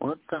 What the?